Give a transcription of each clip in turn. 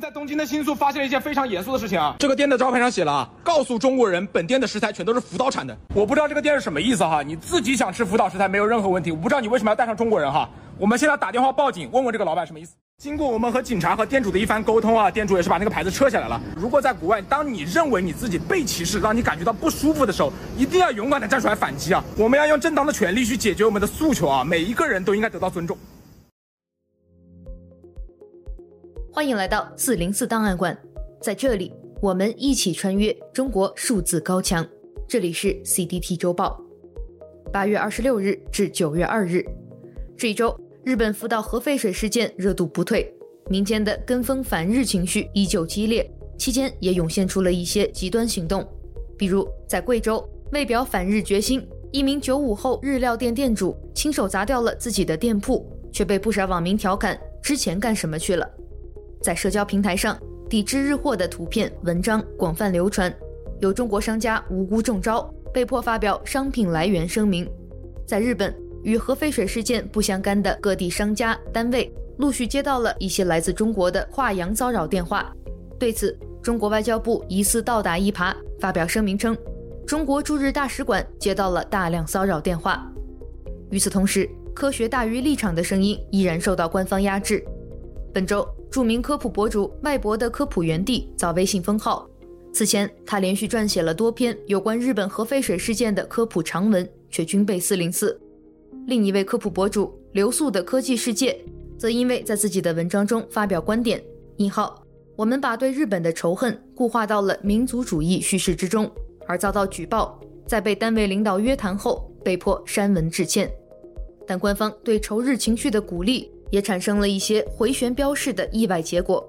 在东京的新宿发现了一件非常严肃的事情啊！这个店的招牌上写了啊，告诉中国人本店的食材全都是福岛产的。我不知道这个店是什么意思哈，你自己想吃福岛食材没有任何问题，我不知道你为什么要带上中国人哈。我们现在打电话报警，问问这个老板什么意思。经过我们和警察和店主的一番沟通啊，店主也是把那个牌子撤下来了。如果在国外，当你认为你自己被歧视，让你感觉到不舒服的时候，一定要勇敢的站出来反击啊！我们要用正当的权利去解决我们的诉求啊！每一个人都应该得到尊重。欢迎来到四零四档案馆，在这里我们一起穿越中国数字高墙。这里是 CDT 周报，八月二十六日至九月二日，这一周日本福岛核废水事件热度不退，民间的跟风反日情绪依旧激烈，期间也涌现出了一些极端行动，比如在贵州，为表反日决心，一名九五后日料店店主亲手砸掉了自己的店铺，却被不少网民调侃之前干什么去了。在社交平台上，抵制日货的图片、文章广泛流传，有中国商家无辜中招，被迫发表商品来源声明。在日本，与核废水事件不相干的各地商家单位陆续接到了一些来自中国的跨洋骚扰电话。对此，中国外交部疑似倒打一耙，发表声明称，中国驻日大使馆接到了大量骚扰电话。与此同时，科学大于立场的声音依然受到官方压制。本周。著名科普博主麦博的科普园地遭微信封号。此前，他连续撰写了多篇有关日本核废水事件的科普长文，却均被四零四。另一位科普博主刘素的科技世界，则因为在自己的文章中发表观点（引号），我们把对日本的仇恨固化到了民族主义叙事之中，而遭到举报，在被单位领导约谈后，被迫删文致歉。但官方对仇日情绪的鼓励。也产生了一些回旋标式的意外结果。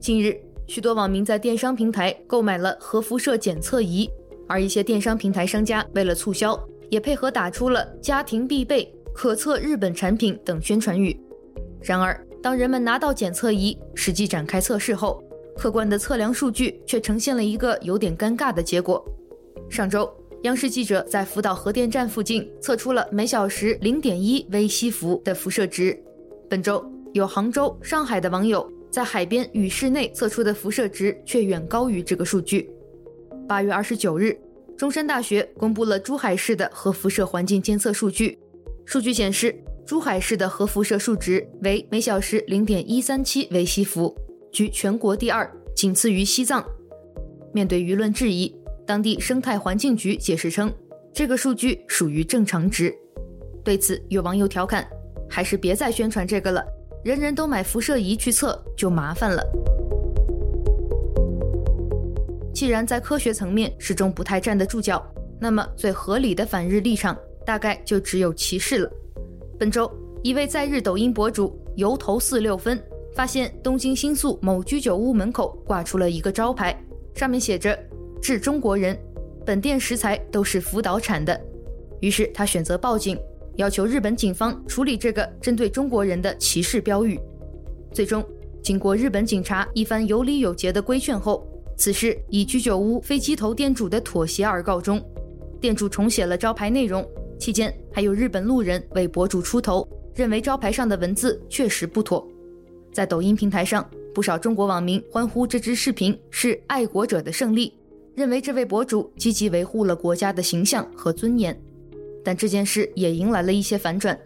近日，许多网民在电商平台购买了核辐射检测仪，而一些电商平台商家为了促销，也配合打出了“家庭必备、可测日本产品”等宣传语。然而，当人们拿到检测仪，实际展开测试后，客观的测量数据却呈现了一个有点尴尬的结果。上周，央视记者在福岛核电站附近测出了每小时零点一微西弗的辐射值。本周有杭州、上海的网友在海边与室内测出的辐射值却远高于这个数据。八月二十九日，中山大学公布了珠海市的核辐射环境监测数据。数据显示，珠海市的核辐射数值为每小时零点一三七微西弗，居全国第二，仅次于西藏。面对舆论质疑，当地生态环境局解释称，这个数据属于正常值。对此，有网友调侃。还是别再宣传这个了，人人都买辐射仪去测就麻烦了。既然在科学层面始终不太站得住脚，那么最合理的反日立场大概就只有歧视了。本周，一位在日抖音博主油头四六分发现东京新宿某居酒屋门口挂出了一个招牌，上面写着“致中国人，本店食材都是福岛产的”。于是他选择报警。要求日本警方处理这个针对中国人的歧视标语。最终，经过日本警察一番有理有节的规劝后，此事以居酒屋飞机头店主的妥协而告终。店主重写了招牌内容，期间还有日本路人为博主出头，认为招牌上的文字确实不妥。在抖音平台上，不少中国网民欢呼这支视频是爱国者的胜利，认为这位博主积极维护了国家的形象和尊严。但这件事也迎来了一些反转，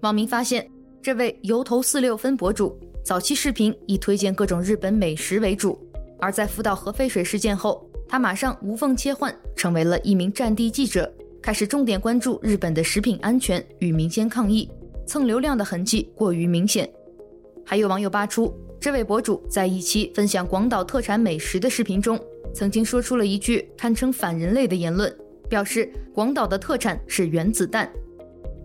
网民发现，这位油头四六分博主早期视频以推荐各种日本美食为主，而在福岛核废水事件后，他马上无缝切换，成为了一名战地记者，开始重点关注日本的食品安全与民间抗议，蹭流量的痕迹过于明显。还有网友扒出，这位博主在一期分享广岛特产美食的视频中，曾经说出了一句堪称反人类的言论。表示广岛的特产是原子弹。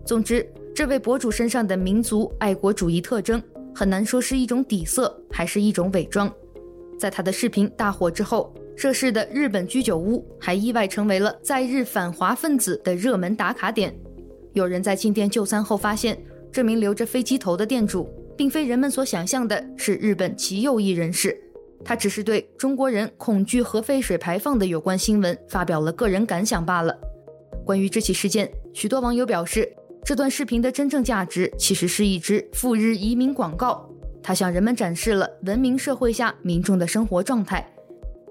总之，这位博主身上的民族爱国主义特征，很难说是一种底色，还是一种伪装。在他的视频大火之后，涉事的日本居酒屋还意外成为了在日反华分子的热门打卡点。有人在进店就餐后发现，这名留着飞机头的店主，并非人们所想象的是日本极右翼人士。他只是对中国人恐惧核废水排放的有关新闻发表了个人感想罢了。关于这起事件，许多网友表示，这段视频的真正价值其实是一支赴日移民广告，他向人们展示了文明社会下民众的生活状态。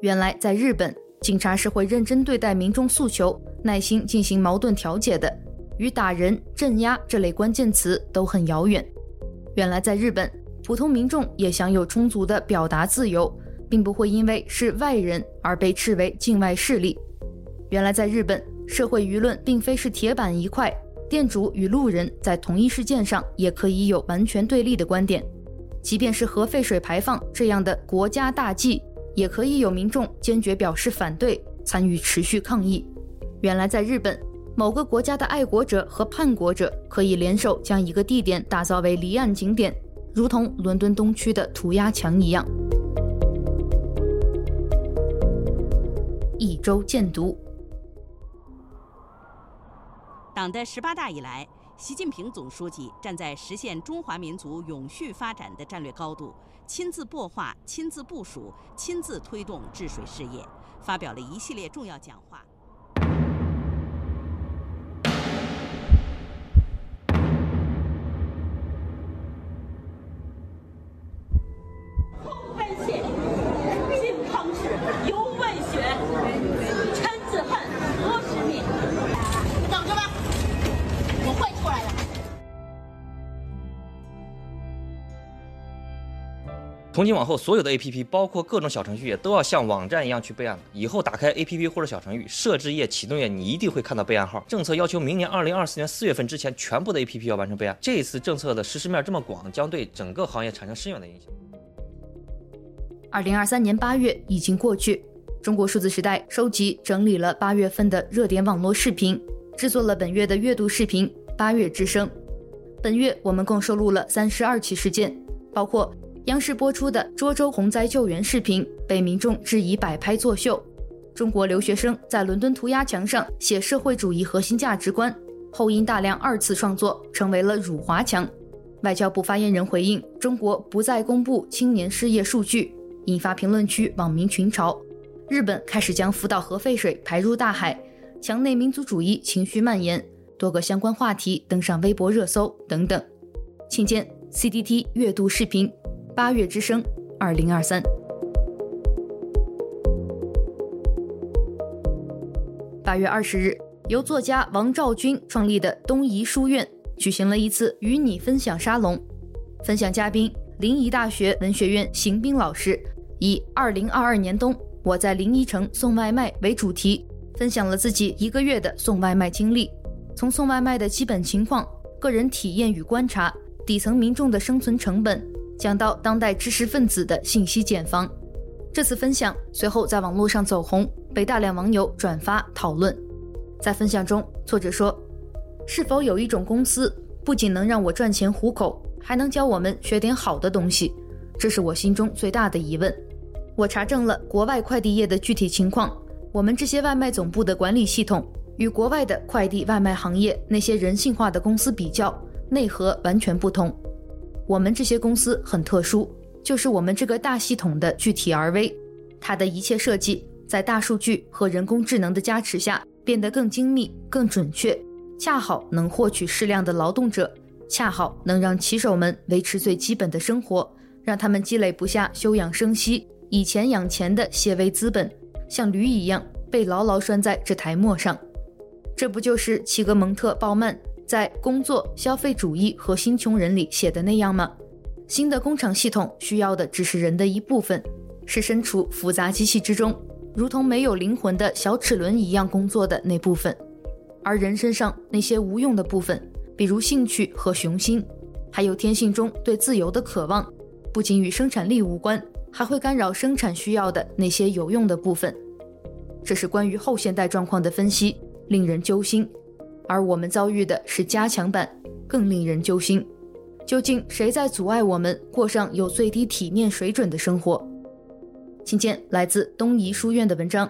原来，在日本，警察是会认真对待民众诉求，耐心进行矛盾调解的，与打人、镇压这类关键词都很遥远。原来，在日本，普通民众也享有充足的表达自由，并不会因为是外人而被斥为境外势力。原来，在日本，社会舆论并非是铁板一块，店主与路人在同一事件上也可以有完全对立的观点。即便是核废水排放这样的国家大计，也可以有民众坚决表示反对，参与持续抗议。原来在日本，某个国家的爱国者和叛国者可以联手将一个地点打造为离岸景点，如同伦敦东区的涂鸦墙一样。一周建读。党的十八大以来。习近平总书记站在实现中华民族永续发展的战略高度，亲自擘画、亲自部署、亲自推动治水事业，发表了一系列重要讲话。从今往后，所有的 APP，包括各种小程序，也都要像网站一样去备案了。以后打开 APP 或者小程序，设置页、启动页，你一定会看到备案号。政策要求明年二零二四年四月份之前，全部的 APP 要完成备案。这次政策的实施面这么广，将对整个行业产生深远的影响。二零二三年八月已经过去，中国数字时代收集整理了八月份的热点网络视频，制作了本月的阅读视频《八月之声》。本月我们共收录了三十二起事件，包括。央视播出的涿州洪灾救援视频被民众质疑摆拍作秀；中国留学生在伦敦涂鸦墙上写社会主义核心价值观，后因大量二次创作成为了辱华墙；外交部发言人回应中国不再公布青年失业数据，引发评论区网民群嘲；日本开始将福岛核废水排入大海，墙内民族主义情绪蔓延，多个相关话题登上微博热搜等等。请见 CDT 月度视频。八月之声，二零二三。八月二十日，由作家王兆军创立的东夷书院举行了一次与你分享沙龙，分享嘉宾临沂大学文学院邢斌老师以“二零二二年冬我在临沂城送外卖”为主题，分享了自己一个月的送外卖经历，从送外卖的基本情况、个人体验与观察、底层民众的生存成本。讲到当代知识分子的信息茧房，这次分享随后在网络上走红，被大量网友转发讨论。在分享中，作者说：“是否有一种公司，不仅能让我赚钱糊口，还能教我们学点好的东西？这是我心中最大的疑问。”我查证了国外快递业的具体情况，我们这些外卖总部的管理系统与国外的快递外卖行业那些人性化的公司比较，内核完全不同。我们这些公司很特殊，就是我们这个大系统的具体而微，它的一切设计在大数据和人工智能的加持下变得更精密、更准确，恰好能获取适量的劳动者，恰好能让骑手们维持最基本的生活，让他们积累不下休养生息、以钱养钱的些微资本，像驴一样被牢牢拴在这台磨上。这不就是齐格蒙特·鲍曼，在《工作、消费主义和新穷人》里写的那样吗？新的工厂系统需要的只是人的一部分，是身处复杂机器之中，如同没有灵魂的小齿轮一样工作的那部分。而人身上那些无用的部分，比如兴趣和雄心，还有天性中对自由的渴望，不仅与生产力无关，还会干扰生产需要的那些有用的部分。这是关于后现代状况的分析，令人揪心。而我们遭遇的是加强版，更令人揪心。究竟谁在阻碍我们过上有最低体面水准的生活？请见来自东夷书院的文章，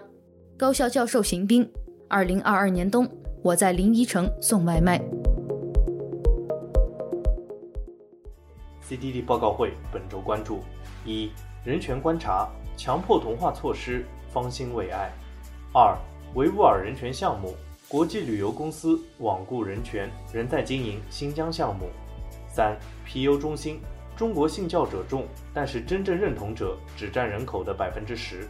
高校教授邢兵。二零二二年冬，我在临沂城送外卖。CDD 报告会本周关注：一、人权观察，强迫同化措施，方兴未艾；二、维吾尔人权项目。国际旅游公司罔顾人权，仍在经营新疆项目。三，皮尤中心中国信教者众，但是真正认同者只占人口的百分之十。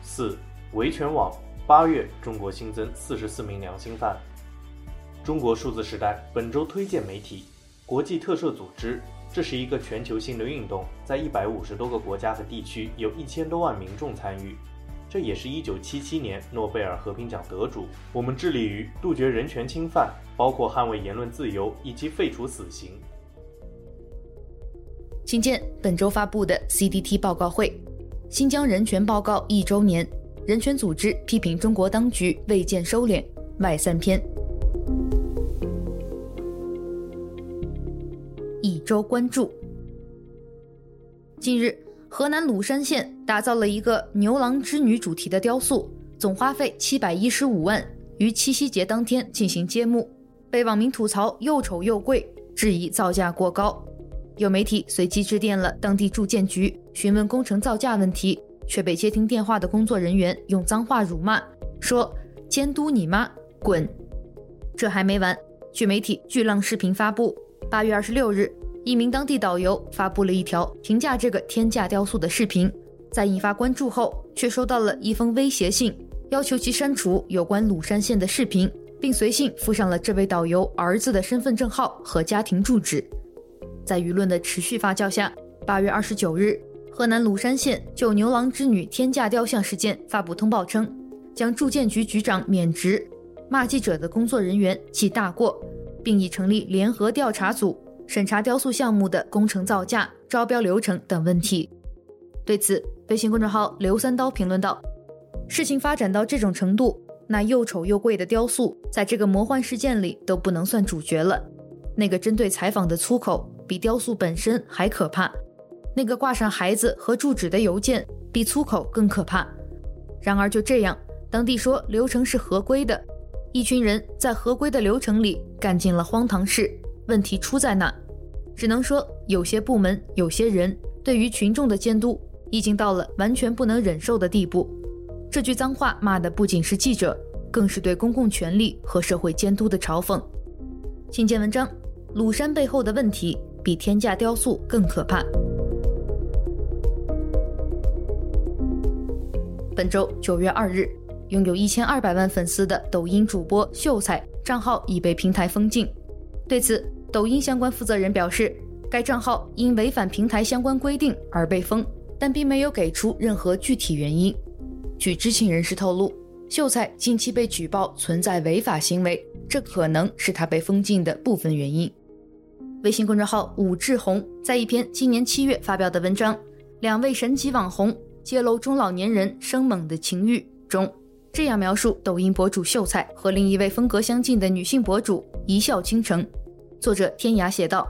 四、维权网八月中国新增四十四名良心犯。中国数字时代本周推荐媒体国际特赦组织，这是一个全球性的运动，在一百五十多个国家和地区有一千多万民众参与。这也是一九七七年诺贝尔和平奖得主。我们致力于杜绝人权侵犯，包括捍卫言论自由以及废除死刑。请见本周发布的 CDT 报告会：新疆人权报告一周年，人权组织批评中国当局未见收敛，外三篇。一周关注：近日。河南鲁山县打造了一个牛郎织女主题的雕塑，总花费七百一十五万，于七夕节当天进行揭幕，被网民吐槽又丑又贵，质疑造价过高。有媒体随即致电了当地住建局询问工程造价问题，却被接听电话的工作人员用脏话辱骂，说：“监督你妈，滚！”这还没完，据媒体巨浪视频发布，八月二十六日。一名当地导游发布了一条评价这个天价雕塑的视频，在引发关注后，却收到了一封威胁信，要求其删除有关鲁山县的视频，并随信附上了这位导游儿子的身份证号和家庭住址。在舆论的持续发酵下，八月二十九日，河南鲁山县就牛郎织女天价雕像事件发布通报称，将住建局局长免职，骂记者的工作人员记大过，并已成立联合调查组。审查雕塑项目的工程造价、招标流程等问题。对此，微信公众号“刘三刀”评论道：“事情发展到这种程度，那又丑又贵的雕塑，在这个魔幻事件里都不能算主角了。那个针对采访的粗口，比雕塑本身还可怕。那个挂上孩子和住址的邮件，比粗口更可怕。然而就这样，当地说流程是合规的，一群人在合规的流程里干尽了荒唐事。”问题出在哪？只能说有些部门、有些人对于群众的监督已经到了完全不能忍受的地步。这句脏话骂的不仅是记者，更是对公共权力和社会监督的嘲讽。请见文章：鲁山背后的问题比天价雕塑更可怕。本周九月二日，拥有一千二百万粉丝的抖音主播秀才账号已被平台封禁。对此，抖音相关负责人表示，该账号因违反平台相关规定而被封，但并没有给出任何具体原因。据知情人士透露，秀才近期被举报存在违法行为，这可能是他被封禁的部分原因。微信公众号武志红在一篇今年七月发表的文章《两位神级网红揭露中老年人生猛的情欲》中，这样描述抖音博主秀才和另一位风格相近的女性博主一笑倾城。作者天涯写道，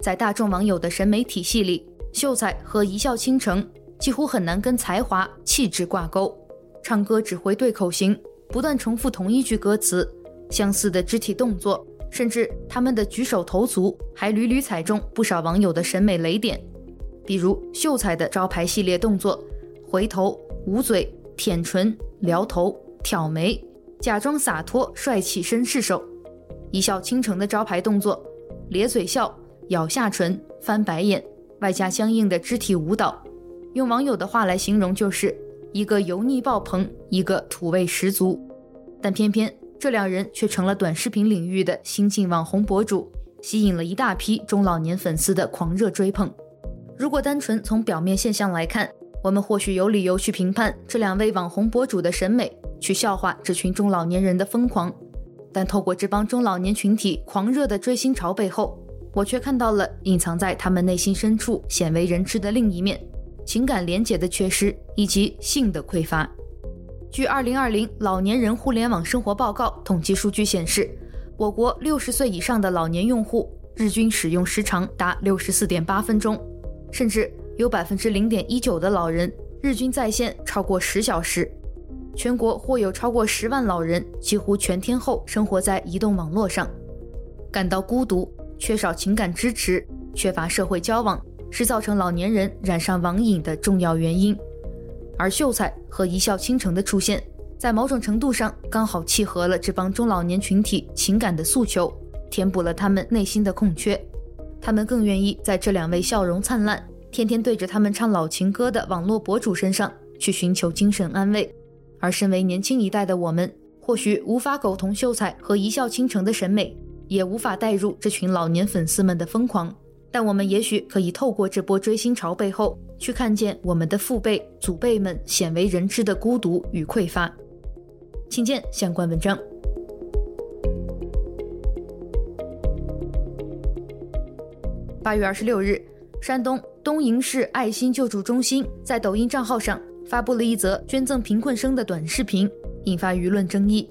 在大众网友的审美体系里，秀才和一笑倾城几乎很难跟才华、气质挂钩。唱歌只会对口型，不断重复同一句歌词，相似的肢体动作，甚至他们的举手投足还屡屡踩中不少网友的审美雷点。比如秀才的招牌系列动作：回头、捂嘴、舔唇、撩头、挑眉，假装洒脱、帅气绅士手。一笑倾城的招牌动作，咧嘴笑、咬下唇、翻白眼，外加相应的肢体舞蹈，用网友的话来形容，就是一个油腻爆棚，一个土味十足。但偏偏这两人却成了短视频领域的新晋网红博主，吸引了一大批中老年粉丝的狂热追捧。如果单纯从表面现象来看，我们或许有理由去评判这两位网红博主的审美，去笑话这群中老年人的疯狂。但透过这帮中老年群体狂热的追星潮背后，我却看到了隐藏在他们内心深处鲜为人知的另一面：情感连结的缺失以及性的匮乏。据《二零二零老年人互联网生活报告》统计数据显示，我国六十岁以上的老年用户日均使用时长达六十四点八分钟，甚至有百分之零点一九的老人日均在线超过十小时。全国或有超过十万老人几乎全天候生活在移动网络上，感到孤独，缺少情感支持，缺乏社会交往，是造成老年人染上网瘾的重要原因。而秀才和一笑倾城的出现，在某种程度上刚好契合了这帮中老年群体情感的诉求，填补了他们内心的空缺。他们更愿意在这两位笑容灿烂、天天对着他们唱老情歌的网络博主身上去寻求精神安慰。而身为年轻一代的我们，或许无法苟同秀才和一笑倾城的审美，也无法带入这群老年粉丝们的疯狂。但我们也许可以透过这波追星潮背后，去看见我们的父辈、祖辈们鲜为人知的孤独与匮乏。请见相关文章。八月二十六日，山东东营市爱心救助中心在抖音账号上发布了一则捐赠贫困生的短视频，引发舆论争议。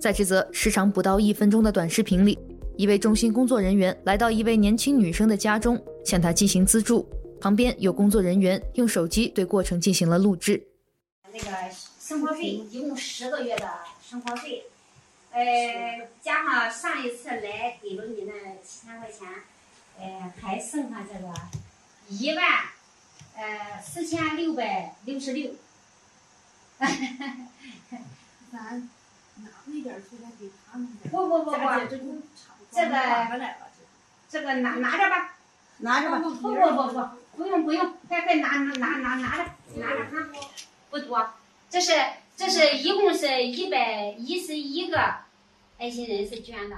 在这则时长不到一分钟的短视频里，一位中心工作人员来到一位年轻女生的家中，向她进行资助。旁边有工作人员用手机对过程进行了录制。那个生活费一共十个月的生活费，呃，加上上一次来给了你那七千块钱。呃，还剩下这个一万，呃，四千六百六十六。咱拿回点出来给他们。不不不不，这个这个拿拿着吧，拿着吧。不不不不，不用不用，快快拿拿拿拿拿着拿着哈，不多。这是这是一共是一百一十一个爱心人士捐的。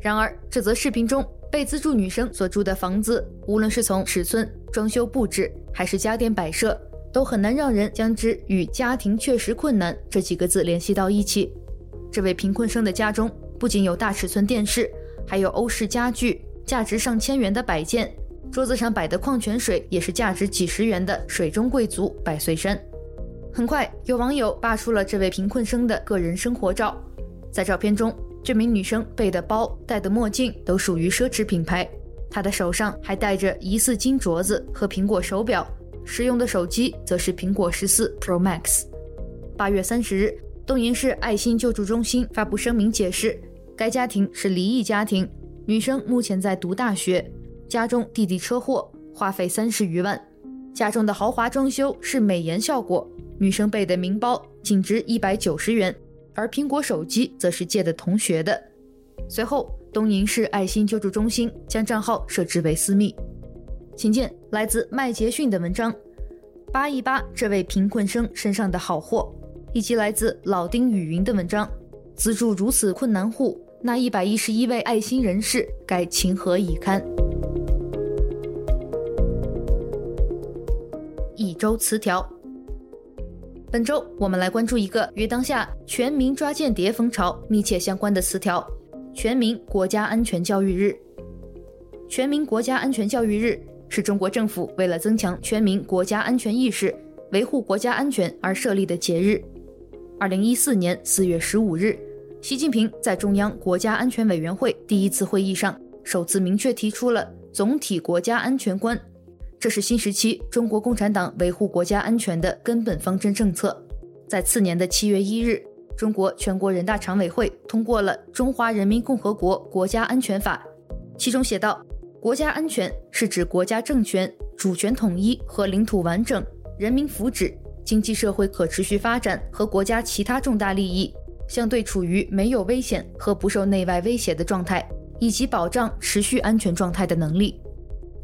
然而，这则视频中被资助女生所住的房子，无论是从尺寸、装修布置，还是家电摆设，都很难让人将之与“家庭确实困难”这几个字联系到一起。这位贫困生的家中不仅有大尺寸电视，还有欧式家具，价值上千元的摆件，桌子上摆的矿泉水也是价值几十元的水中贵族百岁山。很快，有网友扒出了这位贫困生的个人生活照，在照片中。这名女生背的包、戴的墨镜都属于奢侈品牌，她的手上还戴着疑似金镯子和苹果手表，使用的手机则是苹果十四 Pro Max。八月三十日，东营市爱心救助中心发布声明解释，该家庭是离异家庭，女生目前在读大学，家中弟弟车祸，花费三十余万，家中的豪华装修是美颜效果，女生背的名包仅值一百九十元。而苹果手机则是借的同学的。随后，东营市爱心救助中心将账号设置为私密。请见来自麦杰逊的文章，扒一扒这位贫困生身上的好货，以及来自老丁雨云的文章，资助如此困难户，那一百一十一位爱心人士该情何以堪？一周词条。本周，我们来关注一个与当下全民抓间谍风潮密切相关的词条——全民国家安全教育日。全民国家安全教育日是中国政府为了增强全民国家安全意识、维护国家安全而设立的节日。二零一四年四月十五日，习近平在中央国家安全委员会第一次会议上首次明确提出了总体国家安全观。这是新时期中国共产党维护国家安全的根本方针政策。在次年的七月一日，中国全国人大常委会通过了《中华人民共和国国家安全法》，其中写道：“国家安全是指国家政权、主权统一和领土完整、人民福祉、经济社会可持续发展和国家其他重大利益相对处于没有危险和不受内外威胁的状态，以及保障持续安全状态的能力。”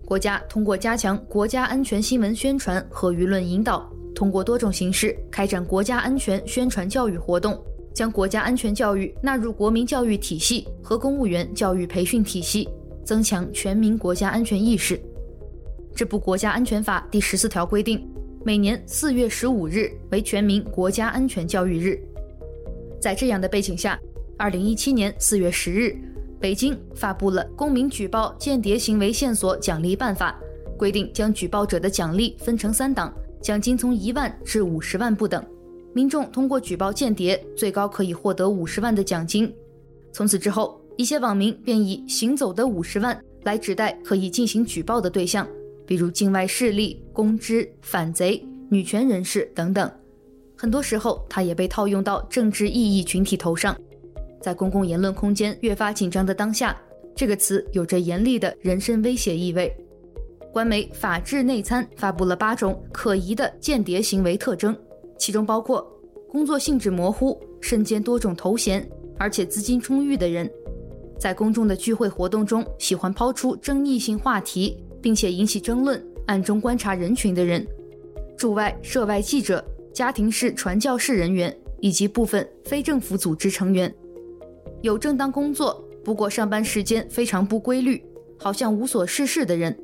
国家通过加强国家安全新闻宣传和舆论引导，通过多种形式开展国家安全宣传教育活动，将国家安全教育纳入国民教育体系和公务员教育培训体系，增强全民国家安全意识。这部国家安全法第十四条规定，每年四月十五日为全民国家安全教育日。在这样的背景下，二零一七年四月十日。北京发布了《公民举报间谍行为线索奖励办法》，规定将举报者的奖励分成三档，奖金从一万至五十万不等。民众通过举报间谍，最高可以获得五十万的奖金。从此之后，一些网民便以“行走的五十万”来指代可以进行举报的对象，比如境外势力、公知、反贼、女权人士等等。很多时候，它也被套用到政治异议群体头上。在公共言论空间越发紧张的当下，这个词有着严厉的人身威胁意味。官媒法治内参发布了八种可疑的间谍行为特征，其中包括工作性质模糊、身兼多种头衔，而且资金充裕的人；在公众的聚会活动中喜欢抛出争议性话题，并且引起争论，暗中观察人群的人，驻外、涉外记者、家庭式传教士人员以及部分非政府组织成员，有正当工作，不过上班时间非常不规律，好像无所事事的人，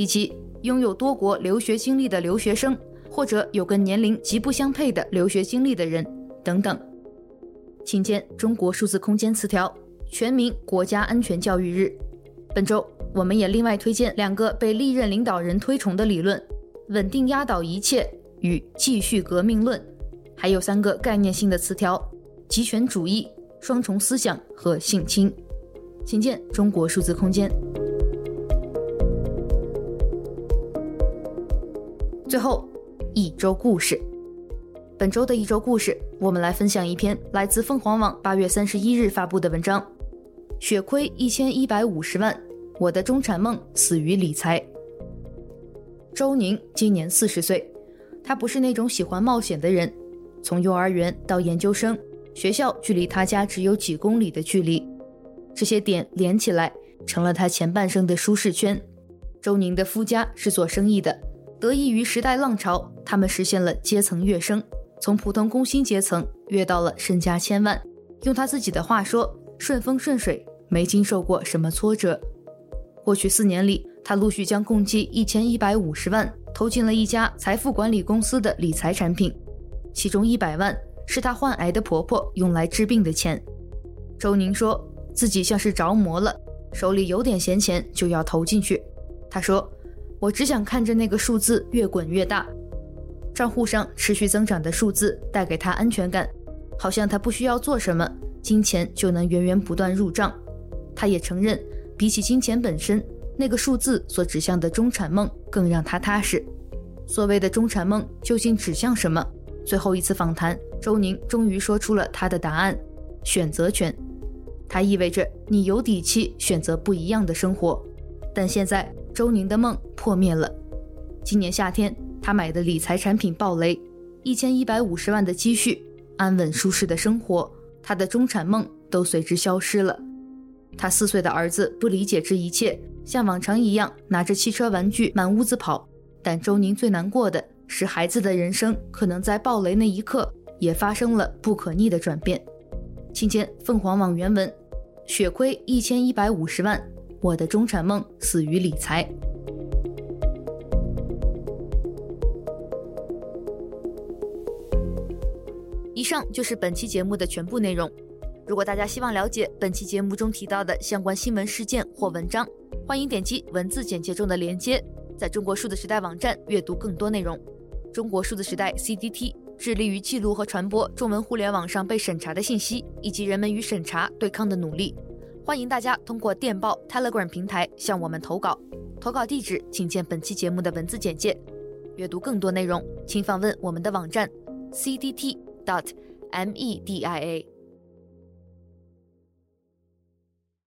以及拥有多国留学经历的留学生，或者有跟年龄极不相配的留学经历的人等等。请见中国数字空间词条。全民国家安全教育日，本周我们也另外推荐两个被历任领导人推崇的理论：稳定压倒一切与继续革命论，还有三个概念性的词条：极权主义、双重思想和性侵。请见中国数字空间。最后，一周故事。本周的一周故事，我们来分享一篇来自凤凰网八月三十一日发布的文章。血亏一千一百五十万，我的中产梦死于理财。周宁今年四十岁，他不是那种喜欢冒险的人。从幼儿园到研究生，学校距离他家只有几公里的距离，这些点连起来成了他前半生的舒适圈。周宁的夫家是做生意的，得益于时代浪潮，他们实现了阶层跃升，从普通工薪阶层跃到了身家千万。用他自己的话说，顺风顺水。没经受过什么挫折。过去四年里，他陆续将共计一千一百五十万投进了一家财富管理公司的理财产品，其中一百万是他患癌的婆婆用来治病的钱。周宁说自己像是着魔了，手里有点闲钱就要投进去。他说：“我只想看着那个数字越滚越大，账户上持续增长的数字带给他安全感，好像他不需要做什么，金钱就能源源不断入账。”他也承认，比起金钱本身，那个数字所指向的中产梦更让他踏实。所谓的中产梦究竟指向什么？最后一次访谈，周宁终于说出了他的答案：选择权。它意味着你有底气选择不一样的生活。但现在，周宁的梦破灭了。今年夏天，他买的理财产品爆雷，一千一百五十万的积蓄，安稳舒适的生活，他的中产梦都随之消失了。他四岁的儿子不理解这一切，像往常一样拿着汽车玩具满屋子跑。但周宁最难过的是，孩子的人生可能在爆雷那一刻也发生了不可逆的转变。请见凤凰网原文：血亏一千一百五十万，我的中产梦死于理财。以上就是本期节目的全部内容。如果大家希望了解本期节目中提到的相关新闻事件或文章，欢迎点击文字简介中的链接，在中国数字时代网站阅读更多内容。中国数字时代 CDT 致力于记录和传播中文互联网上被审查的信息，以及人们与审查对抗的努力。欢迎大家通过电报 Telegram 平台向我们投稿，投稿地址请见本期节目的文字简介。阅读更多内容，请访问我们的网站 cdt.dot.media。